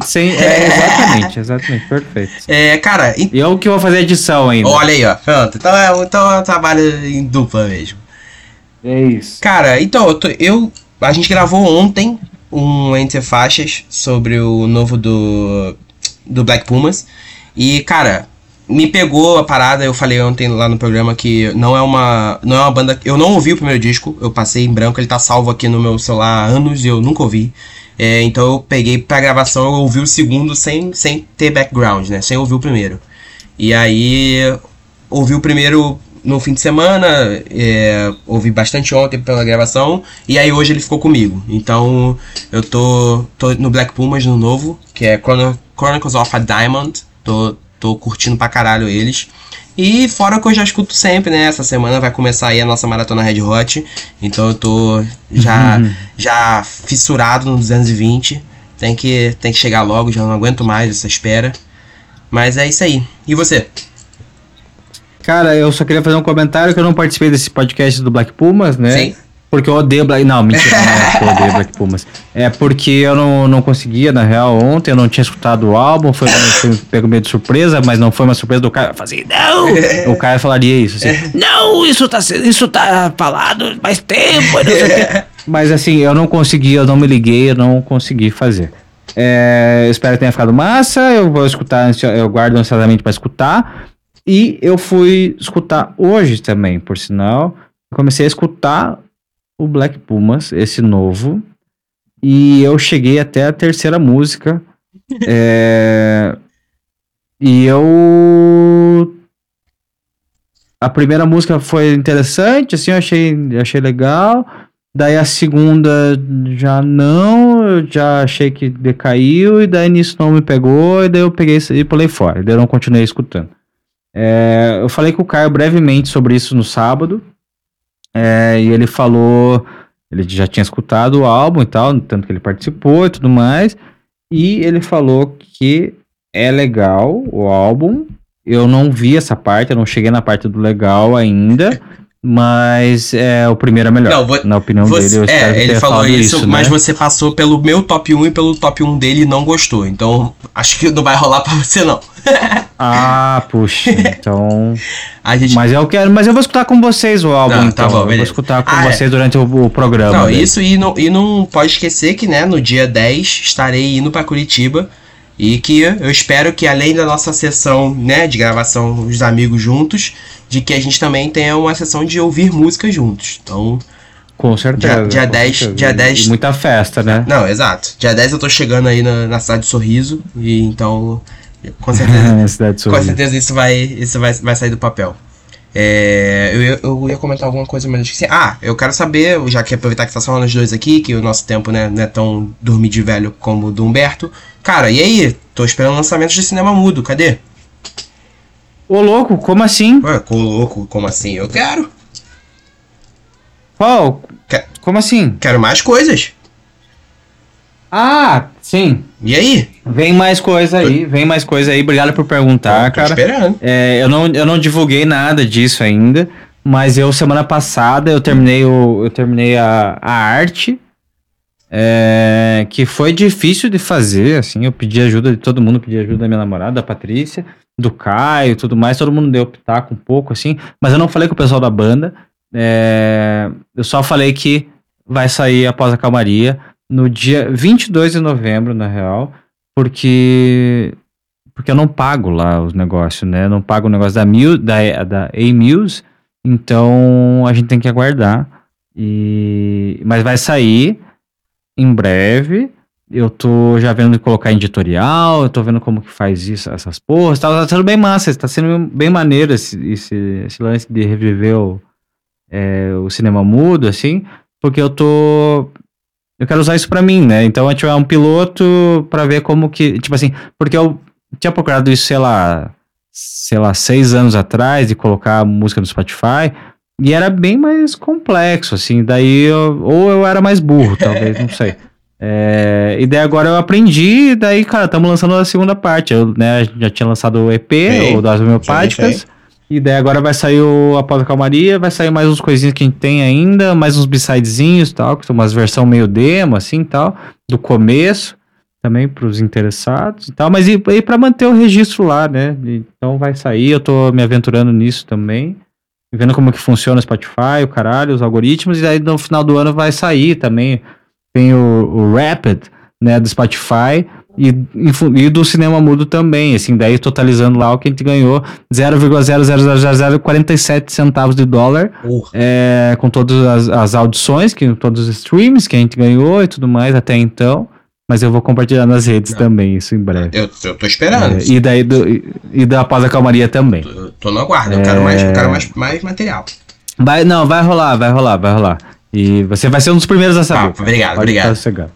A: Sim, é, exatamente, exatamente, perfeito.
B: É, cara, e-
A: E eu que vou fazer a edição ainda.
B: olha aí, ó. Pronto. Então é, então é um trabalho em dupla mesmo.
A: É isso.
B: Cara, então, eu, tô- eu- A gente gravou ontem um Entre Faixas sobre o novo do. Do Black Pumas. E, cara, me pegou a parada, eu falei ontem lá no programa que não é uma. Não é uma banda. Eu não ouvi o primeiro disco, eu passei em branco, ele tá salvo aqui no meu celular há anos e eu nunca ouvi. É, então eu peguei pra gravação, eu ouvi o segundo sem, sem ter background, né? Sem ouvir o primeiro. E aí ouvi o primeiro no fim de semana, é, ouvi bastante ontem pela gravação, e aí hoje ele ficou comigo. Então eu tô, tô no Black Pumas no novo, que é Chrono- Chronicles of a Diamond. Tô, tô curtindo pra caralho eles. E fora que eu já escuto sempre, né? Essa semana vai começar aí a nossa maratona Red Hot. Então eu tô já, já fissurado no 220. Tem que, tem que chegar logo, já não aguento mais essa espera. Mas é isso aí. E você?
A: Cara, eu só queria fazer um comentário que eu não participei desse podcast do Black Pumas, né?
B: Sim.
A: Porque eu odeio Black... Não, mentira, não é eu odeio Black Pumas. É porque eu não, não conseguia, na real, ontem eu não tinha escutado o álbum, foi, foi pego meio de surpresa, mas não foi uma surpresa do cara fazer, não! o cara falaria isso, assim, não, isso tá, isso tá falado faz tempo, não sei o quê. Mas assim, eu não consegui, eu não me liguei, eu não consegui fazer. É, espero que tenha ficado massa, eu vou escutar, eu guardo ansiosamente pra escutar. E eu fui escutar hoje também, por sinal. Comecei a escutar o Black Pumas, esse novo. E eu cheguei até a terceira música. É, E eu. A primeira música foi interessante, assim, eu achei, achei legal. Daí a segunda já não, eu já achei que decaiu, e daí nisso não me pegou, e daí eu peguei e pulei fora, e daí eu não continuei escutando. É, eu falei com o Caio brevemente sobre isso no sábado, é, e ele falou, ele já tinha escutado o álbum e tal, tanto que ele participou e tudo mais, e ele falou que é legal o álbum, eu não vi essa parte, eu não cheguei na parte do legal ainda, Mas é, o primeiro é melhor. Não, vou, na opinião
B: você, dele, eu É, ele falou isso, isso, mas né? você passou pelo meu top 1 e pelo top 1 dele e não gostou. Então, acho que não vai rolar pra você, não.
A: ah, puxa. Então. Gente... Mas eu quero. Mas eu vou escutar com vocês o álbum. Não, tá então. bom, eu vou escutar com ah, é. vocês é. durante o, o, programa.
B: Não, dele. isso e não, e não pode esquecer que, né, no dia 10 estarei indo para Curitiba. E que eu espero que além da nossa sessão, né, de gravação dos amigos juntos, de que a gente também tenha uma sessão de ouvir música juntos. Então,
A: com certeza.
B: Dia, dia, 10, certeza. dia 10.
A: E muita festa, né?
B: Não, exato. Dia 10 eu tô chegando aí na, na cidade de Sorriso. E então. Com certeza. com certeza isso vai, isso vai, vai sair do papel. É, eu, ia, eu ia comentar alguma coisa, mas esqueci. Ah, eu quero saber, já que aproveitar que tá falando os dois aqui, que o nosso tempo né, não é tão dormir de velho como o do Humberto. Cara, e aí? Tô esperando lançamentos de cinema mudo, cadê?
A: Ô louco, como assim?
B: Ué, ô louco, como assim? Eu quero.
A: Qual? Que... Como assim?
B: Quero mais coisas.
A: Ah, sim.
B: E aí?
A: Vem mais coisa aí, vem mais coisa aí. Obrigado por perguntar, tô cara. esperando. É, eu, não, eu não divulguei nada disso ainda, mas eu, semana passada, eu terminei, o, eu terminei a, a arte, é, que foi difícil de fazer, assim, eu pedi ajuda de todo mundo, pedi ajuda da minha namorada, da Patrícia, do Caio e tudo mais, todo mundo deu pitaco um pouco, assim, mas eu não falei com o pessoal da banda, é, eu só falei que vai sair após a calmaria, no dia 22 de novembro, na real, porque porque eu não pago lá os negócios, né? Não pago o negócio da da, da A-Muse, então a gente tem que aguardar. E mas vai sair em breve. Eu tô já vendo colocar editorial, eu tô vendo como que faz isso, essas porras, tá, tá sendo bem massa, tá sendo bem maneiro esse, esse, esse lance de reviver o, é, o cinema mudo, assim, porque eu tô eu quero usar isso para mim, né? Então a gente é um piloto para ver como que, tipo assim, porque eu tinha procurado isso, sei lá, sei lá, seis anos atrás de colocar música no Spotify e era bem mais complexo, assim. Daí eu, ou eu era mais burro, talvez, não sei. É, e daí agora eu aprendi, e daí, cara, estamos lançando a segunda parte. Eu né, já tinha lançado o EP, Sim, o das homeopáticas. E daí agora vai sair o Após a Calmaria, vai sair mais uns coisinhas que a gente tem ainda, mais uns b-sidezinhos e tal, que são umas versão meio demo, assim tal, do começo, também para os interessados e tal, mas e, e para manter o registro lá, né? Então vai sair, eu tô me aventurando nisso também, vendo como que funciona o Spotify, o caralho, os algoritmos, e daí no final do ano vai sair também, tem o, o Rapid, né, do Spotify, e, e, do cinema mudo também, assim, daí totalizando lá o que a gente ganhou 0,00047 centavos de dólar uh. é, com todas as, as, audições, que, todos os streams que a gente ganhou e tudo mais até então. Mas eu vou compartilhar nas redes Não. também, isso em breve.
B: Eu, eu tô esperando.
A: É, e daí do, e, e, da Paz da Calmaria também.
B: Tô, tô no aguardo, eu é... quero, mais, eu quero mais, mais material.
A: Vai, não, vai rolar, vai rolar, vai rolar. E você vai ser um dos primeiros a saber.
B: Ah, obrigado, Pode obrigado.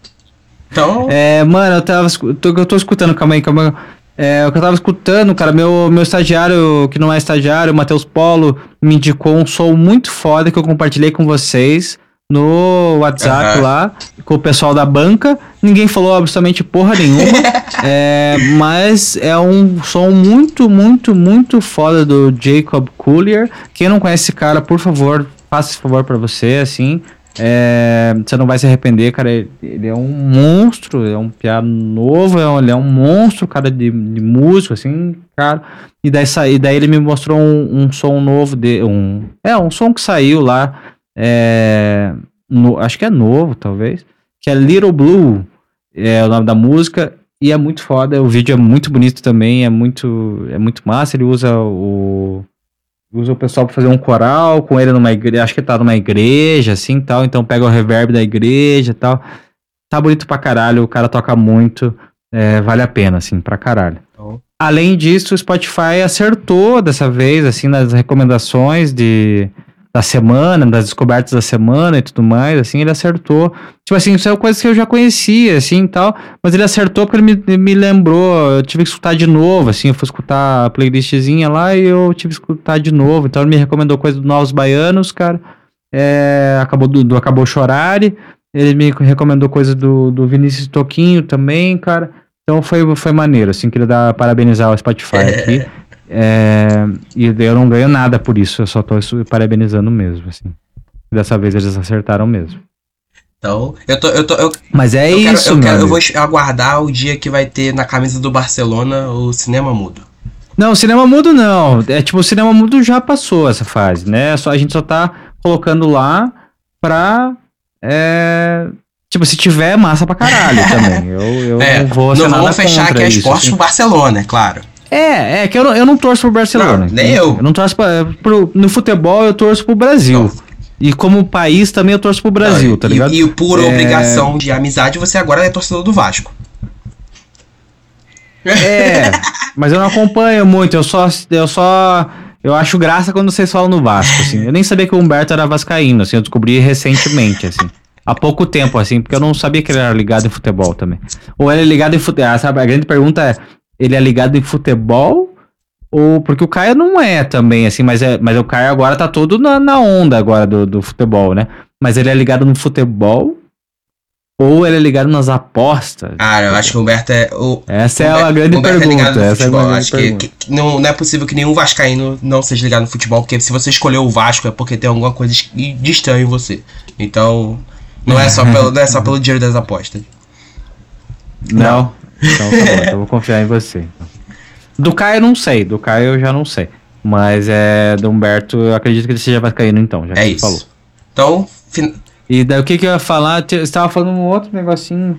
A: Então. É, mano, eu tava. Tô, eu tô escutando, calma aí, calma aí. É, o que eu tava escutando, cara, meu, meu estagiário, que não é estagiário, o Matheus Polo, me indicou um som muito foda que eu compartilhei com vocês no WhatsApp uhum. lá, com o pessoal da banca. Ninguém falou absolutamente porra nenhuma. é, mas é um som muito, muito, muito foda do Jacob Collier. Quem não conhece esse cara, por favor, faça esse favor para você, assim. É, você não vai se arrepender, cara. Ele, ele é um monstro, é um piano novo, é um, ele é um monstro, cara, de, de músico, assim, cara. E daí, e daí ele me mostrou um, um som novo, de, um, é, um som que saiu lá, é, no, acho que é novo, talvez, que é Little Blue, é o nome da música, e é muito foda, o vídeo é muito bonito também, é muito, é muito massa, ele usa o usa o pessoal para fazer um coral com ele numa igreja, acho que tá numa igreja, assim, tal, então pega o reverb da igreja e tal. Tá bonito pra caralho, o cara toca muito, é, vale a pena, assim, pra caralho. Oh. Além disso, o Spotify acertou dessa vez, assim, nas recomendações de da semana, das descobertas da semana e tudo mais, assim, ele acertou. Tipo assim, isso é coisa que eu já conhecia, assim, e tal, mas ele acertou porque ele me, me lembrou, eu tive que escutar de novo, assim, eu fui escutar a playlistzinha lá e eu tive que escutar de novo, então ele me recomendou coisa do Novos Baianos, cara, é, acabou do, do Acabou Chorare, ele me recomendou coisa do, do Vinícius Toquinho também, cara, então foi, foi maneiro, assim, queria dar, parabenizar o Spotify aqui. É, e eu não ganho nada por isso, eu só tô parabenizando mesmo, assim. Dessa vez eles acertaram mesmo.
B: Então, eu tô. Eu tô eu,
A: Mas é
B: eu
A: isso,
B: quero, eu, quero, eu vou aguardar o dia que vai ter na camisa do Barcelona o cinema mudo.
A: Não, cinema mudo não. É tipo, o cinema mudo já passou essa fase, né? Só, a gente só tá colocando lá pra. É, tipo, se tiver, massa pra caralho também. Eu, eu
B: É,
A: não vou
B: não vamos fechar que é
A: isso,
B: esporte
A: assim.
B: pro Barcelona, é claro.
A: É, é que eu não, eu não torço pro Barcelona.
B: Não, nem eu.
A: Eu não torço pra, pro, no futebol, eu torço pro Brasil.
B: Não.
A: E como país também eu torço pro Brasil,
B: Não,
A: tá
B: e-
A: ligado?
B: E, por
A: É.
B: obrigação de amizade, você agora é torcedor do Vasco.
A: É, mas eu não acompanho muito, eu só, eu só, eu acho graça quando vocês falam no Vasco, assim. Eu nem sabia que o Humberto era vascaíno, assim, eu descobri recentemente, assim. Há pouco tempo, assim, porque eu não sabia que ele era ligado em futebol também. Ou ele é ligado em futebol, sabe? A grande pergunta é, ele é ligado em futebol? Ou, porque o Caio não é também, assim, mas, é, mas o Caio agora tá todo na, na onda agora do, do futebol, né? Mas ele é ligado no futebol? Ou ele é ligado nas apostas?
B: Ah, eu acho que o Humberto é. O,
A: Essa é
B: Humberto-
A: a grande
B: Humberto
A: pergunta.
B: ligado no
A: essa é a grande
B: acho
A: pergunta.
B: que- que não, não é possível que nenhum Vascaíno não seja ligado no futebol, porque se você escolheu o Vasco é porque tem alguma coisa de estranho em você. Então, não é só pelo, não é só pelo dinheiro das apostas.
A: Não? Então tá bom, então eu vou confiar em você. Do Caio eu não sei, do Caio eu já não sei. Mas é do Humberto, eu acredito que ele seja vascaíno então, já
B: É isso.
A: falou.
B: Então, fin-
A: E daí o que que eu ia falar? Você estava falando um outro negocinho.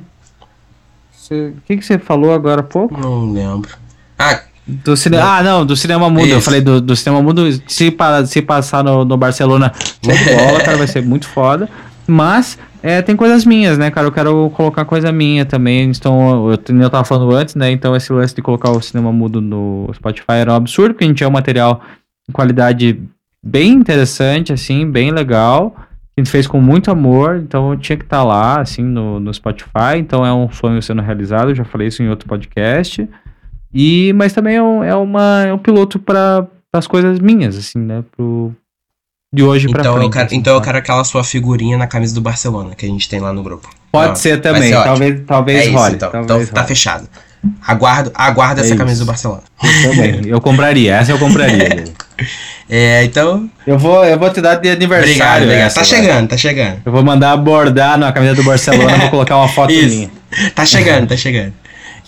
A: Você- O que que você falou agora há pouco?
B: não lembro. Ah,
A: Do cinema. Ah, não, do cinema mudo. Eu
B: Isso.
A: falei do, do cinema mudo. Se, pa- se passar no, no Barcelona, bola, cara, vai ser muito foda. Mas é, tem coisas minhas, né, cara? Eu quero colocar coisa minha também. Então, eu, eu tava falando antes, né? Então, esse lance de colocar o cinema mudo no Spotify era um absurdo, porque a gente tinha um material de qualidade bem interessante, assim, bem legal. A gente fez com muito amor, então tinha que estar lá, assim, no, no Spotify. Então é um sonho sendo realizado, eu já falei isso em outro podcast. E, mas também é um, é uma, é um piloto para as coisas minhas, assim, né? Pro, de hoje pra
B: então,
A: frente.
B: eu quero,
A: assim,
B: então eu quero aquela sua figurinha na camisa do Barcelona que a gente tem lá no grupo.
A: Pode
B: Ah,
A: ser também,
B: ser
A: talvez, talvez
B: É isso,
A: role.
B: então.
A: talvez
B: Então tá
A: role.
B: fechado. Aguardo, aguardo
A: É
B: essa
A: isso.
B: camisa do Barcelona.
A: Eu também, eu compraria, essa eu compraria.
B: É, então,
A: eu, vou, eu vou te dar de aniversário.
B: obrigado, obrigado.
A: essa,
B: Tá
A: vai.
B: chegando, tá chegando.
A: Eu vou mandar abordar na camisa do Barcelona, vou colocar uma foto
B: Isso.
A: minha.
B: Tá chegando, tá chegando.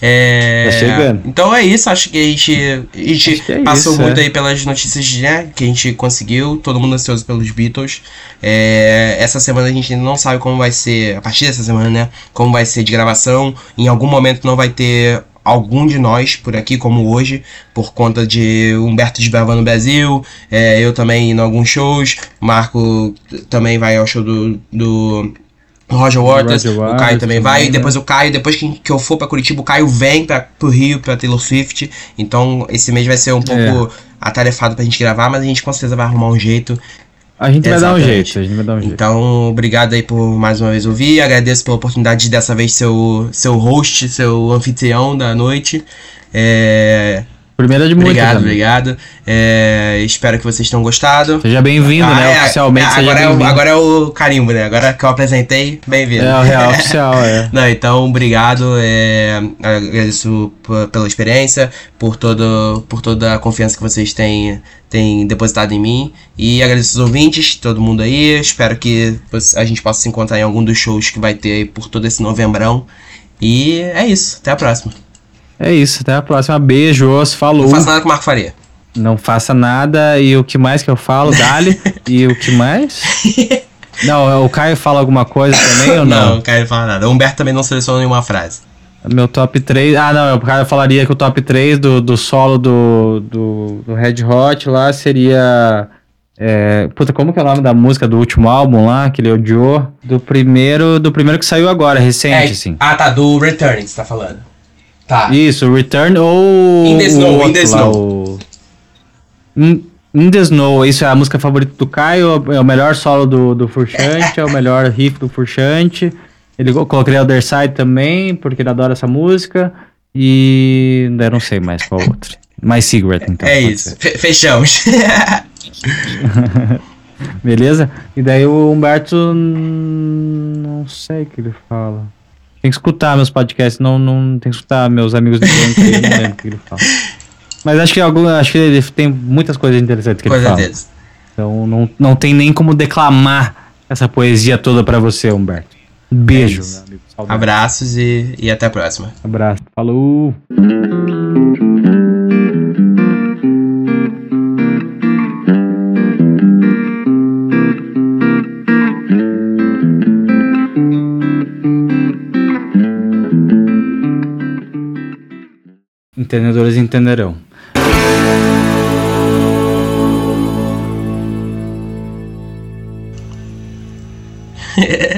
B: É,
A: Tá chegando.
B: Então é isso, acho que a gente, a gente
A: é
B: passou
A: isso,
B: muito
A: é.
B: aí pelas notícias né, que a gente conseguiu, todo mundo ansioso pelos Beatles. É, essa semana a gente ainda não sabe como vai ser, a partir dessa semana, né? Como vai ser de gravação. Em algum momento não vai ter algum de nós por aqui, como hoje, por conta de Humberto desbravando no Brasil, é, eu também indo a alguns shows, Marco também vai ao show do, do Roger Waters,
A: Roger
B: o Caio
A: Waters
B: também vai, e
A: né?
B: depois o Caio, depois que, que eu for pra Curitiba, o Caio vem pra, pro Rio, pra Taylor Swift, então esse mês vai ser um pouco atarefado pra gente gravar, mas a gente com certeza vai arrumar um jeito.
A: A gente vai dar um
B: Exatamente.
A: jeito, a gente vai dar um jeito.
B: Então, obrigado aí por mais uma vez ouvir, agradeço pela oportunidade de dessa vez ser o seu host, seu anfitrião da noite. É,
A: Primeira de muitas.
B: obrigado,
A: amigo.
B: obrigado. É, espero que vocês tenham gostado.
A: Seja bem-vindo,
B: Ah,
A: né?
B: é,
A: Oficialmente,
B: é, agora, é o, agora é o carimbo, né? Agora que eu apresentei, bem-vindo.
A: É o real oficial, é.
B: Não, então, obrigado. é, agradeço pela experiência, por, todo, por toda a confiança que vocês têm, têm depositado em mim. E agradeço os ouvintes, todo mundo aí. Espero que a gente possa se encontrar em algum dos shows que vai ter aí por todo esse novembrão. E é isso. Até a próxima.
A: É isso, até a próxima. Beijos, falou.
B: Não faça nada com o Marco Faria.
A: Não faça nada. E o que mais que eu falo? Dali. e o que mais? Não, o Caio fala alguma coisa também ou
B: Não,
A: não?
B: não quero falar nada. O Humberto também não selecionou nenhuma frase.
A: Meu top 3. Ah, não, o Caio falaria que o top 3 do, do solo do, do, do Red Hot lá seria. É, puta, como que é o nome da música do último álbum lá, que ele odiou? Do primeiro, do primeiro que saiu agora, recente, assim.
B: Ah, tá. Do Returning, você tá falando. Tá.
A: Isso, Return ou.
B: In the Snow,
A: outro
B: In the Snow.
A: o- In, In the Snow, isso é a música favorita do Caio, é o melhor solo do, do Furchante, é o melhor riff do Furchante. Ele co- coloquei Other Side também, porque ele adora essa música. E eu não sei mais qual outra. Mais Cigarette, então.
B: é isso.
A: ser.
B: Fechamos.
A: Beleza? E daí o Humberto. hum, Não sei o que ele fala. Tem que escutar meus podcasts, não, não tem que escutar meus amigos do banco eu não lembro o que ele fala. Mas acho que, algum, acho que ele tem muitas coisas interessantes que
B: Com
A: ele fala.
B: certeza.
A: Então não, não tem nem como declamar essa poesia toda pra você, Humberto. Beijo,
B: É. Abraços e, e até a próxima.
A: Abraço. Falou. Entendedores entenderão.